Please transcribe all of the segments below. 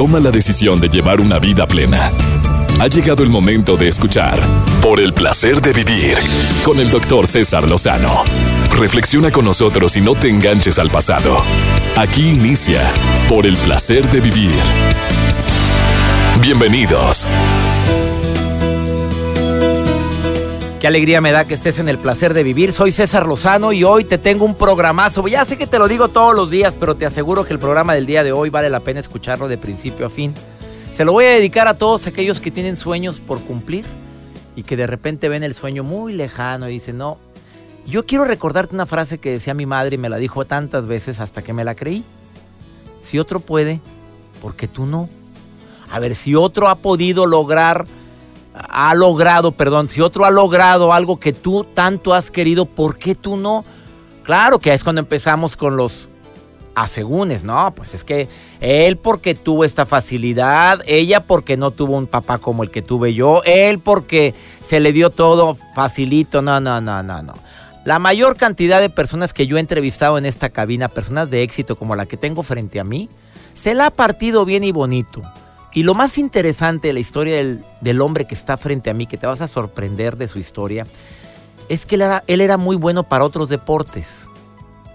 toma la decisión de llevar una vida plena. Ha llegado el momento de escuchar Por el placer de vivir con el doctor César Lozano. Reflexiona con nosotros y no te enganches al pasado. Aquí inicia Por el placer de vivir. Bienvenidos. Qué alegría me da que estés en el placer de vivir. Soy César Lozano y hoy te tengo un programazo. Ya sé que te lo digo todos los días, pero te aseguro que el programa del día de hoy vale la pena escucharlo de principio a fin. Se lo voy a dedicar a todos aquellos que tienen sueños por cumplir y que de repente ven el sueño muy lejano y dicen, no, yo quiero recordarte una frase que decía mi madre y me la dijo tantas veces hasta que me la creí. Si otro puede, ¿por qué tú no? A ver, si otro ha podido lograr ha logrado, perdón, si otro ha logrado algo que tú tanto has querido, ¿por qué tú no? Claro que es cuando empezamos con los asegúnes, ¿no? Pues es que él porque tuvo esta facilidad, ella porque no tuvo un papá como el que tuve yo, él porque se le dio todo facilito, no, no, no, no, no. La mayor cantidad de personas que yo he entrevistado en esta cabina, personas de éxito como la que tengo frente a mí, se la ha partido bien y bonito. Y lo más interesante de la historia del, hombre que está frente a mí, que te vas a sorprender de su historia, es que él era, él era muy bueno para otros deportes.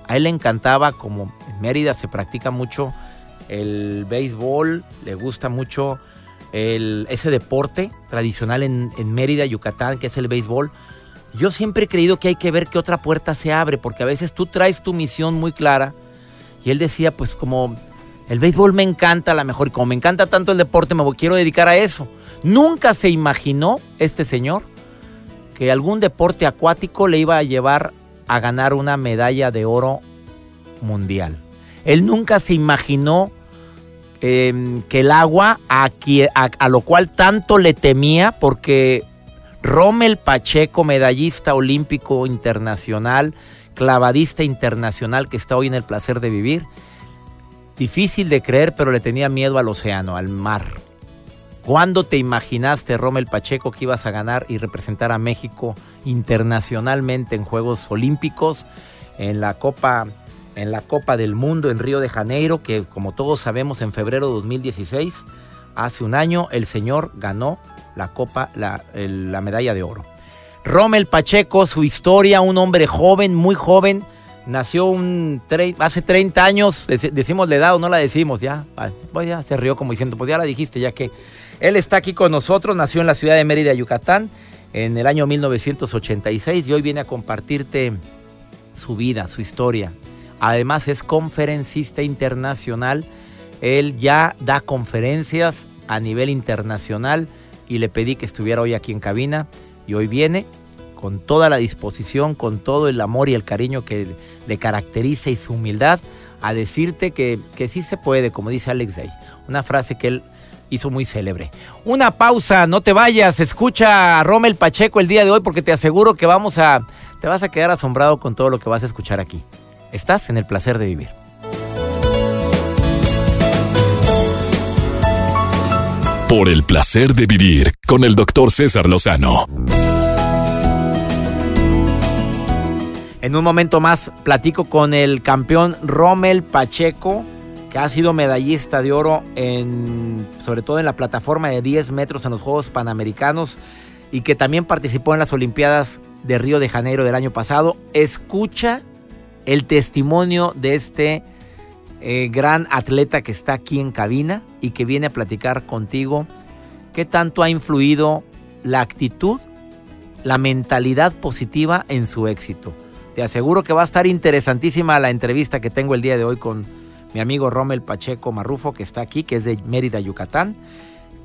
A él le encantaba, como en Mérida se practica mucho el béisbol, le gusta mucho el, ese deporte tradicional en, en Mérida, Yucatán, que es el béisbol. Yo siempre he creído que hay que ver qué otra puerta se abre, porque a veces tú traes tu misión muy clara. Y él decía, pues como el béisbol me encanta a la mejor y como me encanta tanto el deporte, me quiero dedicar a eso. Nunca se imaginó este señor que algún deporte acuático le iba a llevar a ganar una medalla de oro mundial. Él nunca se imaginó em, que el agua, a, a, lo cual tanto le temía, porque Rommel Pacheco, medallista olímpico internacional, clavadista internacional que está hoy en el placer de vivir, Difícil de creer, pero le tenía miedo al océano, al mar. ¿Cuándo te imaginaste, Rommel Pacheco, que ibas a ganar y representar a México internacionalmente en Juegos Olímpicos, en la Copa, en la Copa del Mundo en Río de Janeiro, que como todos sabemos en febrero de 2016, hace un año, el señor ganó la Copa, la, la medalla de oro. Rommel Pacheco, su historia, un hombre joven, muy joven, Nació un hace 30 años, decimos la edad o no la decimos, ya, pues ya se rió como diciendo, pues ya la dijiste, ya que él está aquí con nosotros, nació en la ciudad de Mérida, Yucatán, en el año 1986 y hoy viene a compartirte su vida, su historia. Además es conferencista internacional, él ya da conferencias a nivel internacional y le pedí que estuviera hoy aquí en cabina y hoy viene con toda la disposición, con todo el amor y el cariño que le caracteriza y su humildad, a decirte que, que sí se puede, como dice Alex Day. Una frase que él hizo muy célebre. Una pausa, no te vayas, escucha a Rommel Pacheco el día de hoy porque te aseguro que vamos a, te vas a quedar asombrado con todo lo que vas a escuchar aquí. Estás en el placer de vivir. Por el placer de vivir con el doctor César Lozano. En un momento más platico con el campeón Rommel Pacheco, que ha sido medallista de oro en, sobre todo en la plataforma de 10 metros en los Juegos Panamericanos y que también participó en las Olimpiadas de Río de Janeiro del año pasado. Escucha el testimonio de este eh, gran atleta que está aquí en cabina y que viene a platicar contigo qué tanto ha influido la actitud, la mentalidad positiva en su éxito. Te aseguro que va a estar interesantísima la entrevista que tengo el día de hoy con mi amigo Rommel Pacheco Marrufo, que está aquí, que es de Mérida, Yucatán,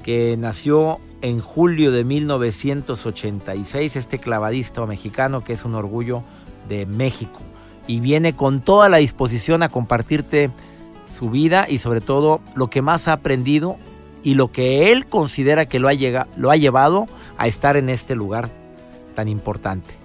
que nació en julio de 1986, este clavadista mexicano que es un orgullo de México. Y viene con toda la disposición a compartirte su vida y sobre todo lo que más ha aprendido y lo que él considera que lo ha, lo ha llevado a estar en este lugar tan importante.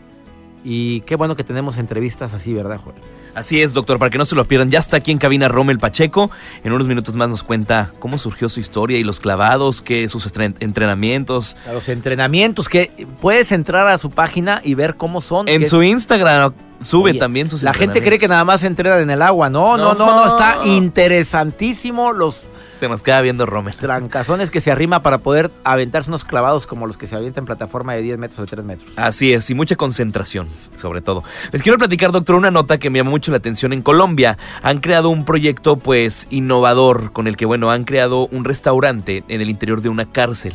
Y qué bueno que tenemos entrevistas así, ¿verdad, Joel? Así es, doctor, para que no se lo pierdan. Ya está aquí en cabina Rommel Pacheco. En unos minutos más nos cuenta cómo surgió su historia y los clavados, qué sus entrenamientos. los entrenamientos, que puedes entrar a su página y ver cómo son. En su Instagram sube también sus La gente cree que nada más se entrena en el agua. No, no, no, no, está interesantísimo los Se nos queda viendo Rommel. Trancazones que se arrima para poder aventarse unos clavados como los que se avientan en plataforma de 10 metros o de 3 metros. Así es, y mucha concentración, sobre todo. Les quiero platicar, doctor, una nota que me llamó mucho la atención. En Colombia han creado un proyecto, pues, innovador, con el que, bueno, han creado un restaurante en el interior de una cárcel.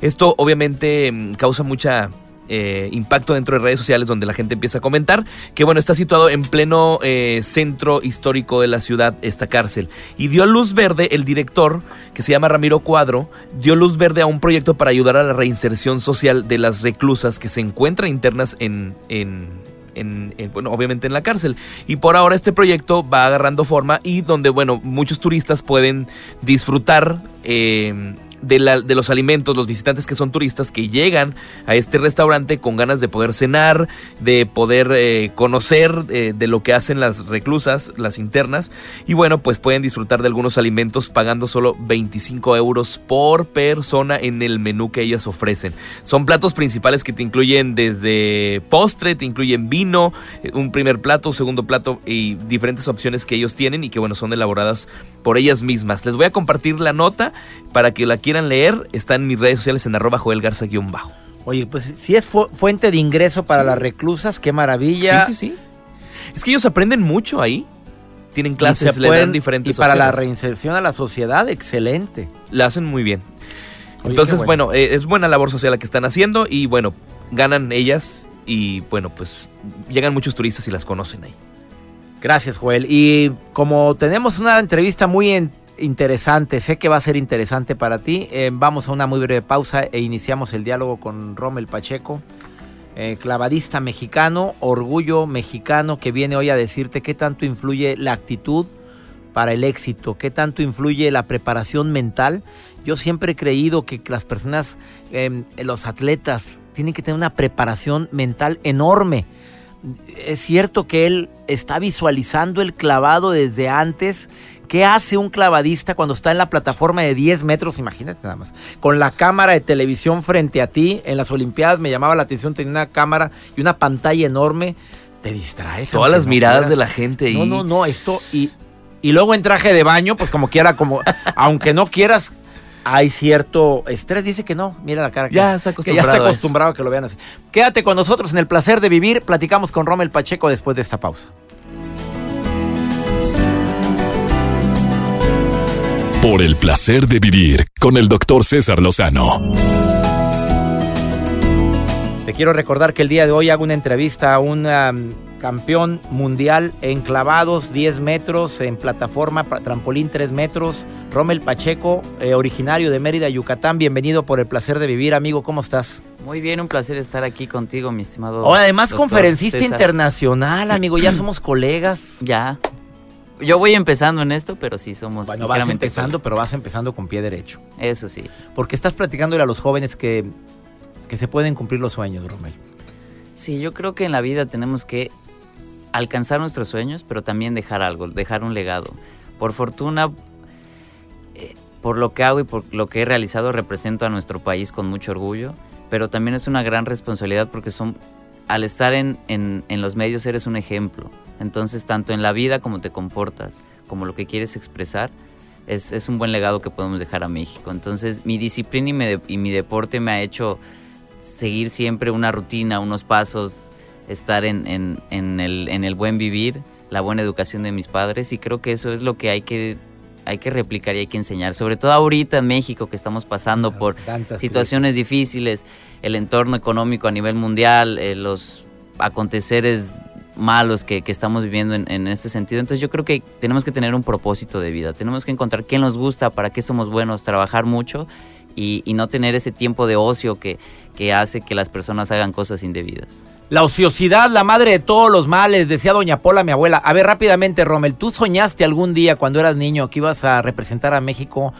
Esto, obviamente, mm, causa mucha eh, impacto dentro de redes sociales donde la gente empieza a comentar que bueno está situado en pleno eh, centro histórico de la ciudad esta cárcel y dio luz verde el director que se llama Ramiro Cuadro dio luz verde a un proyecto para ayudar a la reinserción social de las reclusas que se encuentran internas en, en bueno, obviamente en la cárcel. Y por ahora este proyecto va agarrando forma y donde, bueno, muchos turistas pueden disfrutar eh, de, la, de, los alimentos, los visitantes que son turistas que llegan a este restaurante con ganas de poder cenar, de poder eh, conocer eh, de lo que hacen las reclusas, las internas, y bueno, pues pueden disfrutar de algunos alimentos pagando solo 25 euros por persona en el menú que ellas ofrecen. Son platos principales que te incluyen desde postre, te incluyen vino, eh, un primer plato, segundo plato y diferentes opciones que ellos tienen y que bueno, son elaboradas por ellas mismas. Les voy a compartir la nota para que la quieran leer, está en mis redes sociales en arroba Joel Garza-bajo. Oye, pues si es fuente de ingreso para las reclusas, qué maravilla. Sí, sí, sí. Es que ellos aprenden mucho ahí. Tienen clases, le dan diferentes Y para la reinserción a la sociedad, excelente. La hacen muy bien. Entonces, bueno, eh, es buena labor social la que están haciendo y bueno, ganan ellas y bueno, pues llegan muchos turistas y las conocen ahí. Gracias, Joel. Y como tenemos una entrevista muy en, interesante, sé que va a ser interesante para ti. Eh, vamos a una muy breve pausa e iniciamos el diálogo con Rommel Pacheco, eh, clavadista mexicano, orgullo mexicano, que viene hoy a decirte qué tanto influye la actitud para el éxito, qué tanto influye la preparación mental. Yo siempre he creído que las personas, em, los atletas, tienen que tener una preparación mental enorme. Es cierto que él está visualizando el clavado desde antes ¿Qué hace un clavadista cuando está en la plataforma de 10 metros? Imagínate nada más. Con la cámara de televisión frente a ti. En las Olimpiadas me llamaba la atención, tenía una cámara y una pantalla enorme. Te distraes. Todas las miradas de la gente. No, no, no, esto. Y, y luego en traje de baño, pues como quiera, como. aunque no quieras, hay cierto estrés. Dice que no. Mira la cara. Ya está acostumbrado. ya está acostumbrado a, que lo vean así. Quédate con nosotros en el placer de vivir. Platicamos con Rommel Pacheco después de esta pausa. Por el placer de vivir con el doctor César Lozano. Te quiero recordar que el día de hoy hago una entrevista a un um, campeón mundial en clavados 10 metros, en plataforma, trampolín 3 metros, Rommel Pacheco, eh, originario de Mérida, Yucatán. Bienvenido por el placer de vivir, amigo. ¿Cómo estás? Muy bien, un placer estar aquí contigo, mi estimado. Oh, además, conferencista internacional, amigo. Ya somos colegas. Ya, yo voy empezando en esto, pero sí somos. Bueno, vas empezando, pero vas empezando con pie derecho. Eso sí. Porque estás platicándole a los jóvenes que, que se pueden cumplir los sueños, Romel. Sí, yo creo que en la vida tenemos que alcanzar nuestros sueños, pero también dejar algo, dejar un legado. Por fortuna, eh, por lo que hago y por lo que he realizado, represento a nuestro país con mucho orgullo, pero también es una gran responsabilidad porque son al estar en, en, los medios eres un ejemplo. Entonces, tanto en la vida como te comportas, como lo que quieres expresar, es, es un buen legado que podemos dejar a México. Entonces, mi disciplina y mi, y mi deporte me ha hecho seguir siempre una rutina, unos pasos, estar en, en, en, el, en el buen vivir, la buena educación de mis padres y creo que eso es lo que hay que hay que replicar y hay que enseñar, sobre todo ahorita en México que estamos pasando por situaciones difíciles, el entorno económico a nivel mundial, eh, los aconteceres malos que, estamos viviendo en, este sentido. Entonces yo creo que tenemos que tener un propósito de vida, tenemos que encontrar qué nos gusta, para qué somos buenos, trabajar mucho y, no tener ese tiempo de ocio que, que hace que las personas hagan cosas indebidas. La ociosidad, la madre de todos los males, decía doña Pola, mi abuela. A ver, rápidamente, Rommel, ¿tú soñaste algún día cuando eras niño que ibas a representar a México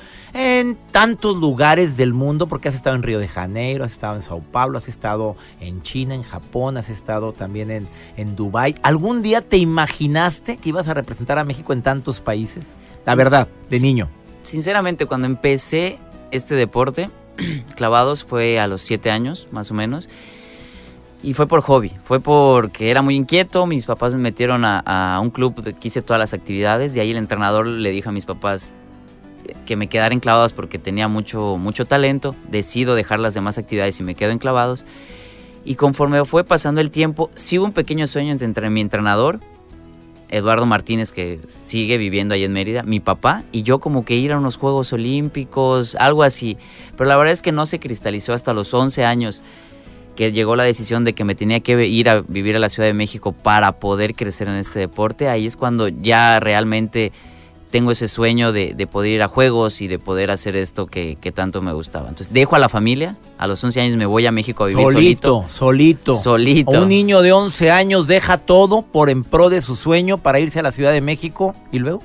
en tantos lugares del mundo? Porque has estado en Río de Janeiro, has estado en Sao Paulo, has estado en China, en Japón, has estado también en, en Dubái. ¿Algún día te imaginaste que ibas a representar a México en tantos países? La verdad, de niño. Sinceramente, cuando empecé este deporte, clavados, fue a los siete años, más o menos. Y fue por hobby, fue porque era muy inquieto, mis papás me metieron a, un club que hice todas las actividades, y ahí el entrenador le dijo a mis papás, que me quedara en clavados porque tenía mucho, mucho talento. Decido dejar las demás actividades y me quedo en clavados. Y conforme fue pasando el tiempo, sí hubo un pequeño sueño entre mi entrenador, Eduardo Martínez, que sigue viviendo ahí en Mérida, mi papá, y yo como que ir a unos Juegos Olímpicos, algo así. Pero la verdad es que no se cristalizó hasta los 11 años que llegó la decisión de que me tenía que ir a vivir a la Ciudad de México para poder crecer en este deporte. Ahí es cuando ya realmente tengo ese sueño de, poder ir a juegos y de poder hacer esto que, tanto me gustaba. Entonces dejo a la familia, a los 11 años me voy a México a vivir solito. Solito, solito. Un niño de 11 años deja todo por en pro de su sueño para irse a la Ciudad de México y luego.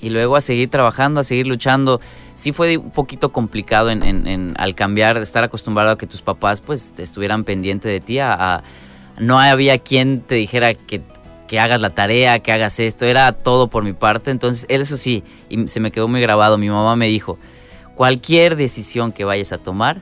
Y luego a seguir trabajando, a seguir luchando. Sí fue un poquito complicado en, al cambiar, estar acostumbrado a que tus papás pues estuvieran pendientes de ti, a no había quien te dijera que que hagas la tarea, que hagas esto, era todo por mi parte. Entonces, eso sí, y se me quedó muy grabado, mi mamá me dijo, cualquier decisión que vayas a tomar,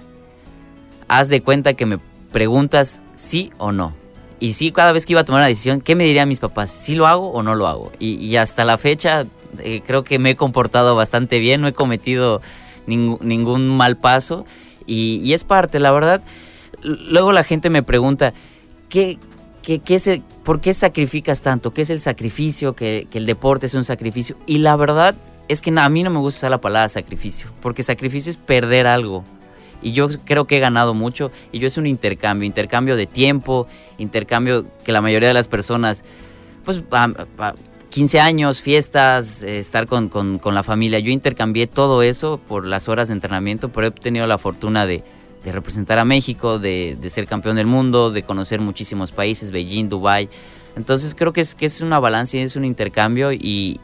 haz de cuenta que me preguntas sí o no. Y sí, cada vez que iba a tomar una decisión, ¿qué me dirían mis papás? ¿Sí lo hago o no lo hago? Y, hasta la fecha eh, creo que me he comportado bastante bien, no he cometido ningún mal paso y es parte, la verdad. Luego la gente me pregunta, ¿qué, ¿Qué, ¿Por qué sacrificas tanto? ¿Qué es el sacrificio? ¿Que, el deporte es un sacrificio? Y la verdad es que a mí no me gusta usar la palabra sacrificio, porque sacrificio es perder algo. Y yo creo que he ganado mucho y yo es un intercambio, intercambio de tiempo, intercambio que la mayoría de las personas, pues 15 años, fiestas, eh, estar con, con la familia, yo intercambié todo eso por las horas de entrenamiento, pero he tenido la fortuna de, de representar a México, de, ser campeón del mundo, de conocer muchísimos países, Beijing, Dubai. Entonces creo que es, que es una balanza y es un intercambio y,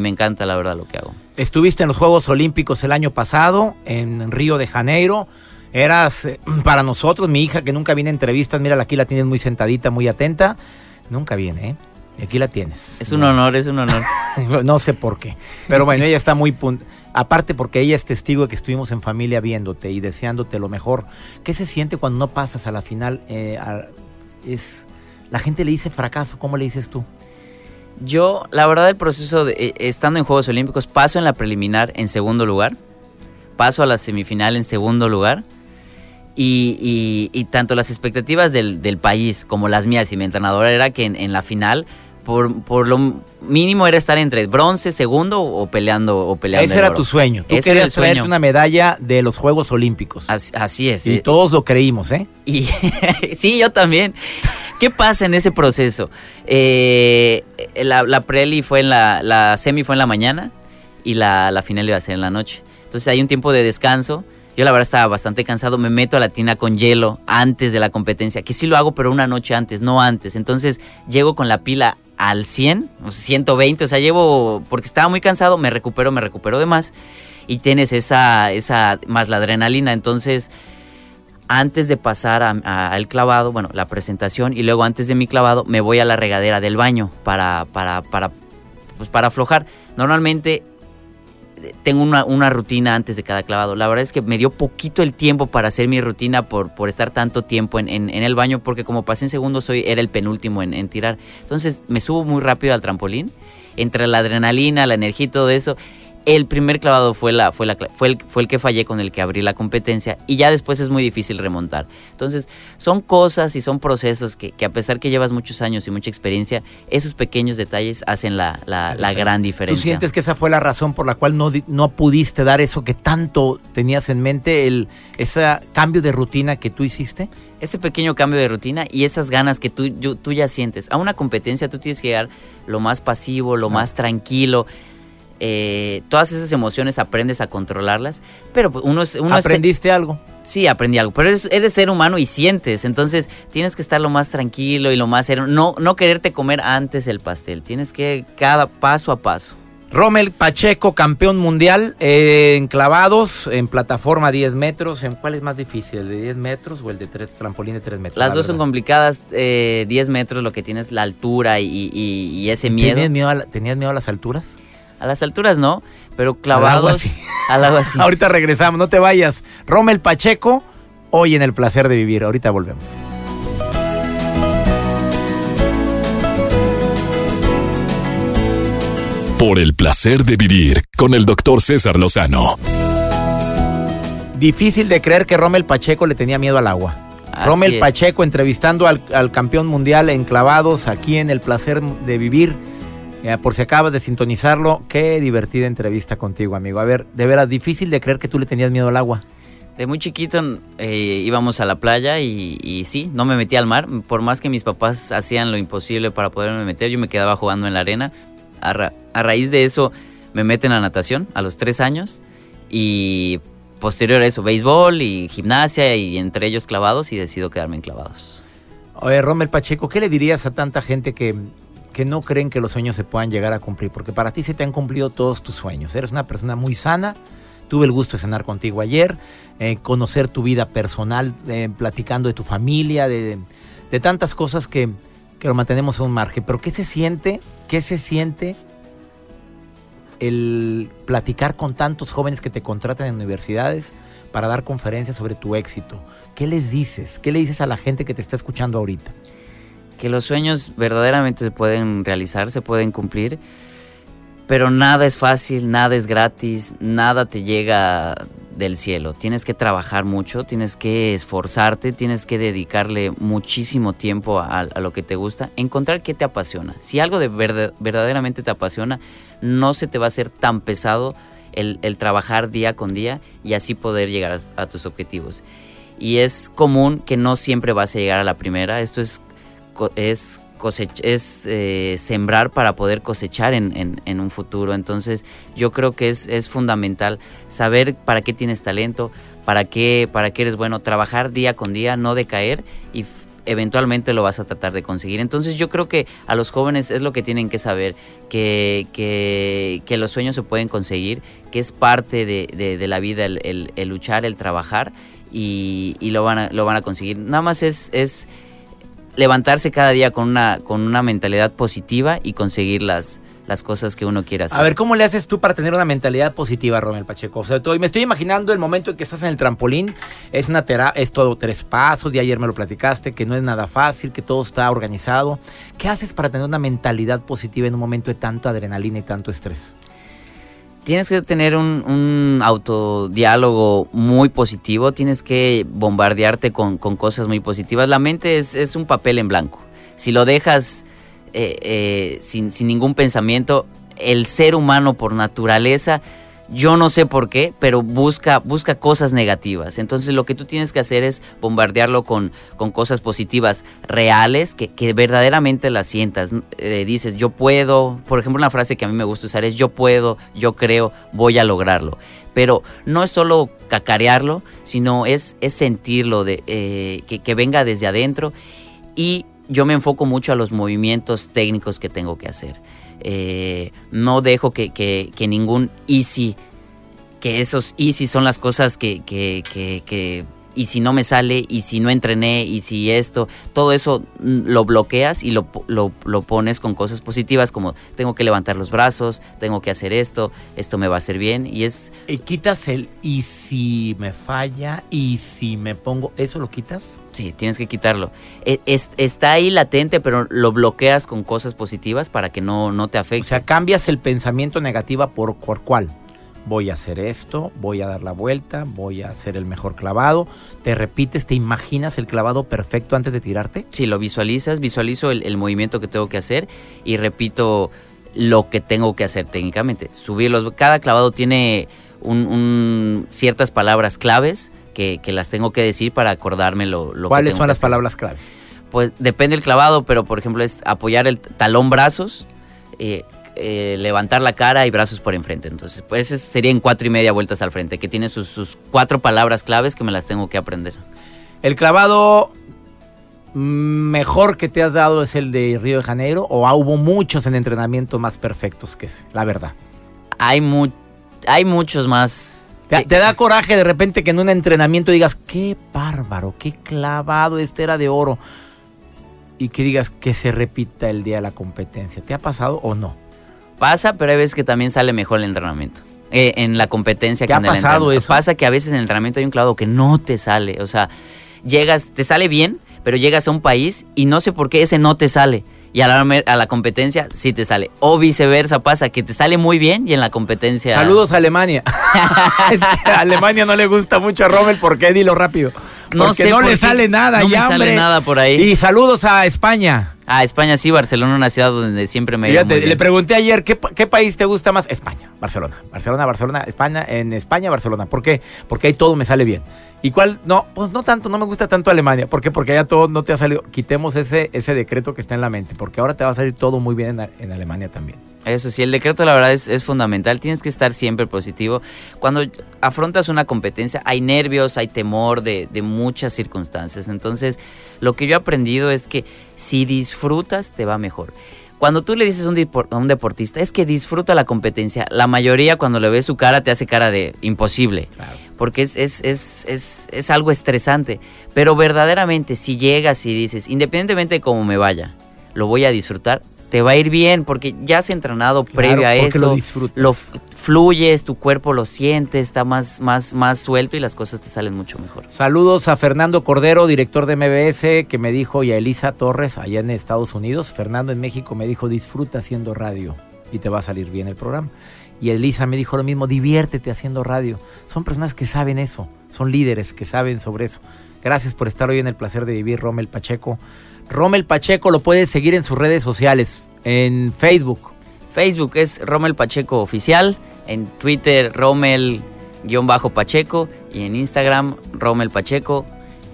me encanta la verdad lo que hago. Estuviste en los Juegos Olímpicos el año pasado en Río de Janeiro. Eras eh, para nosotros, mi hija que nunca viene a entrevistas, mira aquí la tienes muy sentadita, muy atenta. Nunca viene, ¿eh? Aquí la tienes. Es un honor, es un honor. no sé por qué. Pero bueno, ella está muy... Aparte porque ella es testigo de que estuvimos en familia viéndote y deseándote lo mejor. ¿Qué se siente cuando no pasas a la final? Eh, es, la gente le dice fracaso, ¿cómo le dices tú? Yo, la verdad, el proceso de eh, estando en Juegos Olímpicos, paso en la preliminar en segundo lugar, paso a la semifinal en segundo lugar. Y, tanto las expectativas del, país como las mías y mi entrenador era que en la final por, lo mínimo era estar entre bronce, segundo o peleando o peleando. Ese era tu sueño. Tú querías traerte una medalla de los Juegos Olímpicos. Así, es. Y todos lo creímos, ¿eh? Y sí, yo también. ¿Qué pasa en ese proceso? Eh, la, la, preli fue en la, la semi fue en la mañana y la, la final iba a ser en la noche. Entonces hay un tiempo de descanso yo la verdad estaba bastante cansado, me meto a la tina con hielo antes de la competencia, que sí lo hago, pero una noche antes, no antes. Entonces llego con la pila al 100, 120, o sea, llevo, porque estaba muy cansado, me recupero, me recupero de más, y tienes esa, esa, más la adrenalina, entonces antes de pasar al clavado, bueno, la presentación y luego antes de mi clavado me voy a la regadera del baño para, para, para, pues para aflojar. Normalmente tengo una, rutina antes de cada clavado. La verdad es que me dio poquito el tiempo para hacer mi rutina por, por estar tanto tiempo en, el baño, porque como pasé en segundo, soy, era el penúltimo en, en, tirar. Entonces me subo muy rápido al trampolín, entre la adrenalina, la energía y todo eso, el primer clavado fue, la, fue, la, fue, el, fue el que fallé con el que abrí la competencia y ya después es muy difícil remontar. Entonces, son cosas y son procesos que, a pesar que llevas muchos años y mucha experiencia, esos pequeños detalles hacen la, gran diferencia. ¿Tú sientes que esa fue la razón por la cual no, no pudiste dar eso que tanto tenías en mente, el, ese cambio de rutina que tú hiciste? Ese pequeño cambio de rutina y esas ganas que tú, tú ya sientes. A una competencia tú tienes que llegar lo más pasivo, lo más tranquilo eh, todas esas emociones aprendes a controlarlas, pero pues, uno es... Uno ¿Aprendiste algo? Sí, aprendí algo, pero eres, ser humano y sientes, entonces tienes que estar lo más tranquilo y lo más no, no quererte comer antes el pastel, tienes que cada paso a paso. Rommel Pacheco, campeón mundial eh, en clavados, en plataforma 10 metros. ¿En cuál es más difícil, el de 10 metros o el de tres, trampolín de 3 metros? Las dos son complicadas. Eh, 10 metros, lo que tienes la altura y, ese miedo. ¿Tenías miedo a las alturas? A las alturas no, pero clavados al agua así. Ahorita regresamos, no te vayas. Rommel Pacheco, hoy en el placer de vivir. Ahorita volvemos. Por el placer de vivir con el doctor César Lozano. Difícil de creer que Rommel Pacheco le tenía miedo al agua. Así Rommel es. Pacheco entrevistando al, al campeón mundial en clavados aquí en el placer de vivir. Eh, por si acabas de sintonizarlo, qué divertida entrevista contigo, amigo. A ver, de veras, difícil de creer que tú le tenías miedo al agua. De muy chiquito eh, íbamos a la playa y, y sí, no me metí al mar. Por más que mis papás hacían lo imposible para poderme meter, yo me quedaba jugando en la arena. A, ra- a raíz de eso me meten a natación a los tres años y posterior a eso béisbol y gimnasia y entre ellos clavados y decido quedarme en clavados. Oye, Rommel Pacheco, ¿qué le dirías a tanta gente que, que no creen que los sueños se puedan llegar a cumplir? Porque para ti se te han cumplido todos tus sueños. Eres una persona muy sana. Tuve el gusto de cenar contigo ayer, eh, conocer tu vida personal, eh, platicando de tu familia, de, de tantas cosas que, que lo mantenemos a un margen. Pero ¿qué se siente? ¿Qué se siente el platicar con tantos jóvenes que te contratan en universidades para dar conferencias sobre tu éxito? ¿Qué les dices? ¿Qué le dices a la gente que te está escuchando ahorita? Que los sueños verdaderamente se pueden realizar, se pueden cumplir, pero nada es fácil, nada es gratis, nada te llega del cielo. Tienes que trabajar mucho, tienes que esforzarte, tienes que dedicarle muchísimo tiempo a, lo que te gusta, encontrar qué te apasiona. Si algo de verdad- verdaderamente te apasiona, no se te va a hacer tan pesado el, trabajar día con día y así poder llegar a- a tus objetivos. Y es común que no siempre vas a llegar a la primera. Esto es es, es eh, sembrar para poder cosechar en, en- un futuro. Entonces yo creo que es, es fundamental saber para qué tienes talento, para qué, para qué eres bueno, trabajar día con día, no decaer y eventualmente lo vas a tratar de conseguir. Entonces yo creo que a los jóvenes es lo que tienen que saber, que, que, los sueños se pueden conseguir, que es parte de, de- la vida el, luchar, el trabajar y, y lo, van a, lo van a conseguir. Nada más es levantarse cada día con una, con una mentalidad positiva y conseguir las, las cosas que uno quiere hacer. A ver, ¿cómo le haces tú para tener una mentalidad positiva, Romel Pacheco? O sea, me estoy imaginando el momento en que estás en el trampolín, es una es todo tres pasos, y ayer me lo platicaste, que no es nada fácil, que todo está organizado. ¿Qué haces para tener una mentalidad positiva en un momento de tanta adrenalina y tanto estrés? Tienes que tener un, un autodiálogo muy positivo, tienes que bombardearte con, con cosas muy positivas. La mente es, es un papel en blanco. Si lo dejas eh, eh, sin, sin ningún pensamiento, el ser humano por naturaleza, yo no sé por qué, pero busca, busca cosas negativas. Entonces lo que tú tienes que hacer es bombardearlo con, con cosas positivas, reales, que, que verdaderamente las sientas. Eh, dices, yo puedo, por ejemplo, una frase que a mí me gusta usar es, yo puedo, yo creo, voy a lograrlo. Pero no es solo cacarearlo, sino es, es sentirlo, de, eh, que, que venga desde adentro. Y yo me enfoco mucho a los movimientos técnicos que tengo que hacer. Eh, no dejo que, que- que ningún easy, que esos easy son las cosas que, que, y si no me sale, y si no entrené, y si esto, todo eso mm, lo bloqueas y lo, lo, lo pones con cosas positivas como tengo que levantar los brazos, tengo que hacer esto, esto me va a hacer bien, y es Y quitas el y si me falla, y si me pongo, ¿eso lo quitas? Sí, tienes que quitarlo. E- es- está ahí latente, pero lo bloqueas con cosas positivas para que no, no te O afecte. sea, cambias el pensamiento negativo por, por cuál. Voy a hacer esto, voy a dar la vuelta, voy a hacer el mejor clavado. Te repites, te imaginas el clavado perfecto antes de tirarte. si lo visualizas, visualizo el, el movimiento que tengo que hacer y repito lo que tengo que hacer técnicamente. Subirlos. Cada clavado tiene un- un- ciertas palabras claves que, que las tengo que decir para acordarme lo, lo que ¿Cuáles tengo son que las hacer. palabras claves? Pues depende del clavado, pero por ejemplo es apoyar el talón brazos, eh, eh, levantar la cara y brazos por enfrente. Entonces, pues sería en cuatro y media vueltas al frente, que tiene sus, sus cuatro palabras claves que me las tengo que aprender. ¿El clavado mejor que te has dado es el de Río de Janeiro o ah, hubo muchos en entrenamiento más perfectos que ese? La verdad. Hay, mu- hay muchos más. ¿Te, te da coraje de repente que en un entrenamiento digas, qué bárbaro, qué clavado, este era de oro? Y que digas que se repita el día de la competencia. ¿Te ha pasado o no? Pasa, pero hay veces que también sale mejor el entrenamiento. Eh, en la competencia ¿Te que ha en el pasado eso? Pasa que a veces en el entrenamiento hay un clavado que no te sale. O sea, llegas, te sale bien, pero llegas a un país y no sé por qué ese no te sale. y a la, a la competencia sí te sale. O viceversa pasa, que te sale muy bien y en la competencia... Saludos a Alemania. es que a Alemania no le gusta mucho a Rommel, ¿por qué? Dilo rápido. No Porque sé no por le qué. sale nada, No me ya, sale nada por ahí. Y saludos a España. Ah, España sí, Barcelona, una ciudad donde siempre me Fíjate, le pregunté ayer, ¿qué, ¿qué país te gusta más? España, Barcelona. Barcelona, Barcelona, España, en España, Barcelona. ¿Por qué? Porque ahí todo me sale bien. ¿Y cuál? No, pues no tanto, no me gusta tanto Alemania. ¿Por qué? Porque allá todo no te ha salido. Quitemos ese, ese decreto que está en la mente, porque ahora te va a salir todo muy bien en, en Alemania también. Eso sí, el decreto la verdad es, es fundamental. Tienes que estar siempre positivo. Cuando afrontas una competencia hay nervios, hay temor de, de muchas circunstancias. Entonces, lo que yo he aprendido es que si disfrutas, te va mejor. Cuando tú le dices a un, deportista, es que disfruta la competencia, la mayoría cuando le ves su cara te hace cara de imposible. Porque es, es, es, es, es algo estresante. Pero verdaderamente, si llegas y dices, independientemente de cómo me vaya, lo voy a disfrutar, te va a ir bien porque ya has entrenado previo a eso. lo disfrutas. lo fluyes, tu cuerpo lo siente, está más, más, más suelto y las cosas te salen mucho mejor. Saludos a Fernando Cordero, director de MBS, que me dijo, y a Elisa Torres, allá en Estados Unidos. Fernando en México me dijo, disfruta haciendo radio y te va a salir bien el programa. Y Elisa me dijo lo mismo, diviértete haciendo radio. Son personas que saben eso, son líderes que saben sobre eso. Gracias por estar hoy en el placer de vivir, Rommel Pacheco. Rommel Pacheco lo puedes seguir en sus redes sociales, en Facebook. Facebook es Rommel Pacheco Oficial, en Twitter Rommel-Pacheco y en Instagram Rommel Pacheco.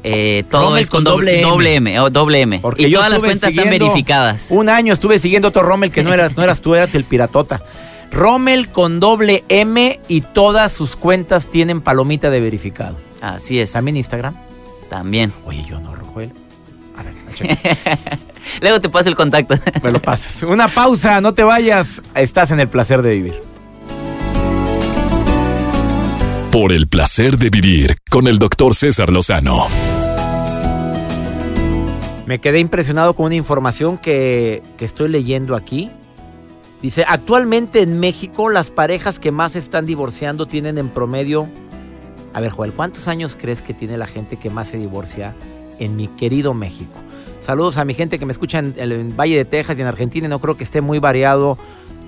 Eh, todo Rommel es con con doble, doble M. M. oh, doble M. Porque y todas las cuentas están verificadas. Un año estuve siguiendo otro Rommel que no eras, no eras tú, eras el piratota. Rommel con doble M y todas sus cuentas tienen palomita de verificado. Así es. También Instagram. También. Oye, yo no, Rojuel. A ver, Luego te paso el contacto. me lo pasas. Una pausa, no te vayas. Estás en el placer de vivir. Por el placer de vivir con el doctor César Lozano. Me quedé impresionado con una información que, que estoy leyendo aquí. Dice, actualmente en México las parejas que más están divorciando tienen en promedio... A ver, Joel, ¿cuántos años crees que tiene la gente que más se divorcia en mi querido México? Saludos a mi gente que me escucha en el Valle de Texas y en Argentina no creo que esté muy variado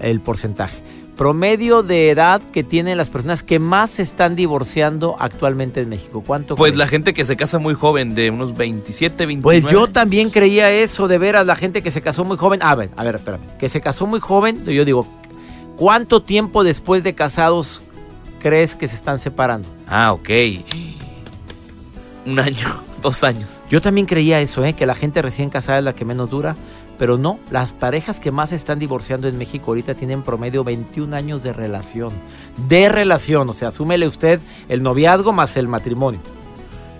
el porcentaje. Promedio de edad que tienen las personas que más se están divorciando actualmente en México. ¿Cuánto Pues crees? la gente que se casa muy joven, de unos 27, 29. Pues yo también creía eso, de veras, la gente que se casó muy joven. A ver, a ver, espérame. Que se casó muy joven, yo digo, ¿cuánto tiempo después de casados crees que se están separando? Ah, ok. Un año, dos años. Yo también creía eso, ¿eh? que la gente recién casada es la que menos dura, pero no, las parejas que más están divorciando en México ahorita tienen promedio 21 años de relación. De relación, o sea, asúmele usted el noviazgo más el matrimonio.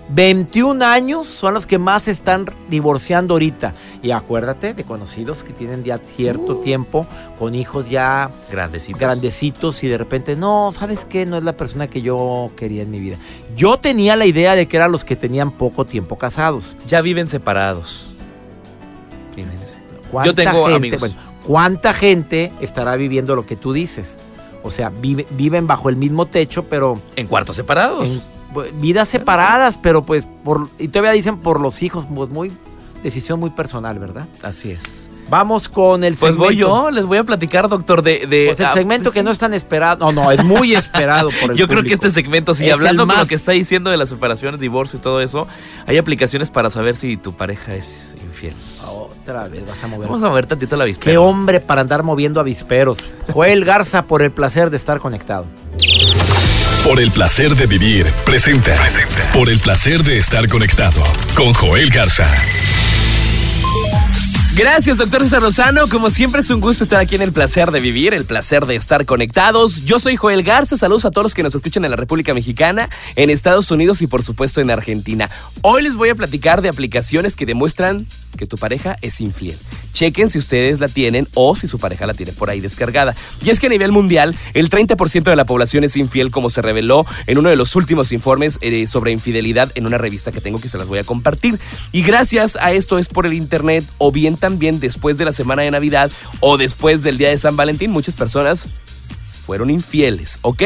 21 años son los que más se están divorciando ahorita. Y acuérdate de conocidos que tienen ya cierto tiempo con hijos ya Grandecitos. grandecitos y de repente, no, ¿sabes qué? No es la persona que yo quería en mi vida. Yo tenía la idea de que eran los que tenían poco tiempo casados. Ya viven separados. Fíjense. ¿Cuánta Yo tengo gente, amigos. bueno, ¿Cuánta gente estará viviendo lo que tú dices? O sea, vive- viven bajo el mismo techo, pero En cuartos separados. en bu- vidas separadas, pero pues por y todavía dicen por los hijos, pues muy decisión muy personal, ¿verdad? Así es. Vamos con el Pues segmento. voy yo, les voy a platicar, doctor, de... de Pues el ah, segmento pues que sí. no es tan esperado. No, no, es muy esperado por el Yo creo que este segmento, sí, Es hablando el con más- lo que está diciendo de las separaciones, divorcios y todo eso, hay aplicaciones para saber si tu pareja es infiel. Otra vez vas a mover. Vamos a ver tantito la Qué avispero. hombre para andar moviendo avisperos. Joel Garza por el placer de estar conectado. Por el placer de vivir, presenta. Por el placer de estar conectado con Joel Garza. Gracias, doctor César Lozano. Como siempre es un gusto estar aquí en el placer de vivir, el placer de estar conectados. Yo soy Joel Garza. Saludos a todos los que nos escuchan en la República Mexicana, en Estados Unidos y por supuesto en Argentina. Hoy les voy a platicar de aplicaciones que demuestran que tu pareja es infiel. Chequen si ustedes la tienen o si su pareja la tiene por ahí descargada. Y es que a nivel mundial, el 30% de la población es infiel, como se reveló en uno de los últimos informes eh, sobre infidelidad en una revista que tengo que se las voy a compartir. Y gracias a esto es por el internet o bien también después de la semana de Navidad o después del día de San Valentín, muchas personas fueron infieles, ¿ok?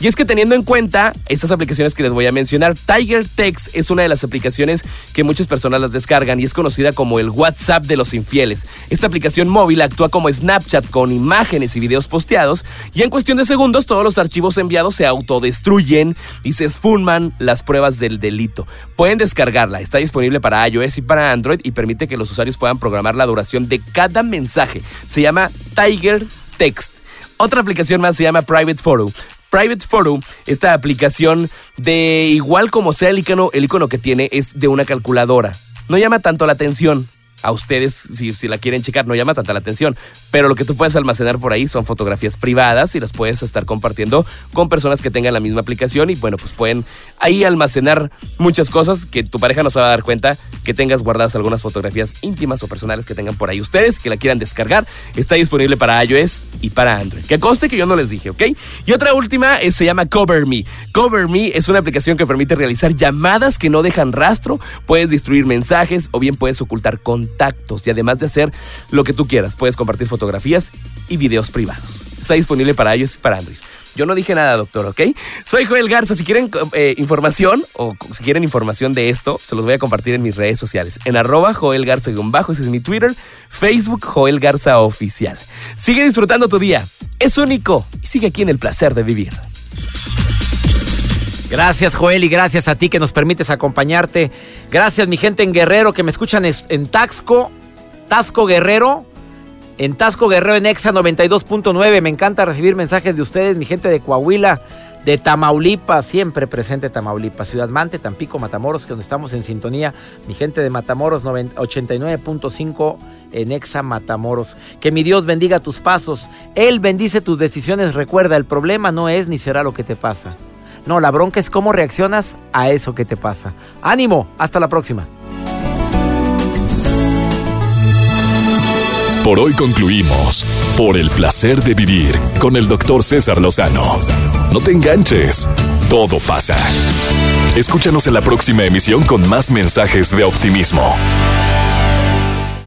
Y es que teniendo en cuenta estas aplicaciones que les voy a mencionar, Tiger Text es una de las aplicaciones que muchas personas las descargan y es conocida como el WhatsApp de los infieles. Esta aplicación móvil actúa como Snapchat con imágenes y videos posteados y en cuestión de segundos todos los archivos enviados se autodestruyen y se esfuman las pruebas del delito. Pueden descargarla, está disponible para iOS y para Android y permite que los usuarios puedan programar la duración de cada mensaje. Se llama Tiger Text. Otra aplicación más se llama Private Photo. Private Photo, esta aplicación de igual como sea el icono, el icono que tiene es de una calculadora. No llama tanto la atención, a ustedes, si, si, la quieren checar, no llama tanta la atención. Pero lo que tú puedes almacenar por ahí son fotografías privadas y las puedes estar compartiendo con personas que tengan la misma aplicación y bueno, pues pueden ahí almacenar muchas cosas que tu pareja no se va a dar cuenta que tengas guardadas algunas fotografías íntimas o personales que tengan por ahí ustedes, que la quieran descargar. Está disponible para iOS y para Android. Que conste que yo no les dije, ¿ok? Y otra última eh, se llama Cover Me. Cover Me es una aplicación que permite realizar llamadas que no dejan rastro, puedes destruir mensajes o bien puedes ocultar contactos y además de hacer lo que tú quieras, puedes compartir fotografías y videos privados. Está disponible para iOS y para Android. Yo no dije nada, doctor, ¿ok? Soy Joel Garza. Si quieren eh, información o si quieren información de esto, se los voy a compartir en mis redes sociales. En arroba Joel Garza-bajo, ese es mi Twitter. Facebook Joel Garza Oficial. Sigue disfrutando tu día. Es único y sigue aquí en el placer de vivir. Gracias Joel y gracias a ti que nos permites acompañarte. Gracias mi gente en Guerrero que me escuchan en Taxco, Tasco Guerrero, en Tasco Guerrero en Exa 92.9. Me encanta recibir mensajes de ustedes, mi gente de Coahuila, de Tamaulipas, siempre presente Tamaulipas, Ciudad Mante, Tampico, Matamoros, que donde estamos en sintonía. Mi gente de Matamoros 89.5 en Exa Matamoros. Que mi Dios bendiga tus pasos. Él bendice tus decisiones. Recuerda, el problema no es ni será lo que te pasa no, la bronca es cómo reaccionas a eso que te pasa. Ánimo, hasta la próxima. Por hoy concluimos. Por el placer de vivir con el doctor César Lozano. No te enganches. Todo pasa. Escúchanos en la próxima emisión con más mensajes de optimismo.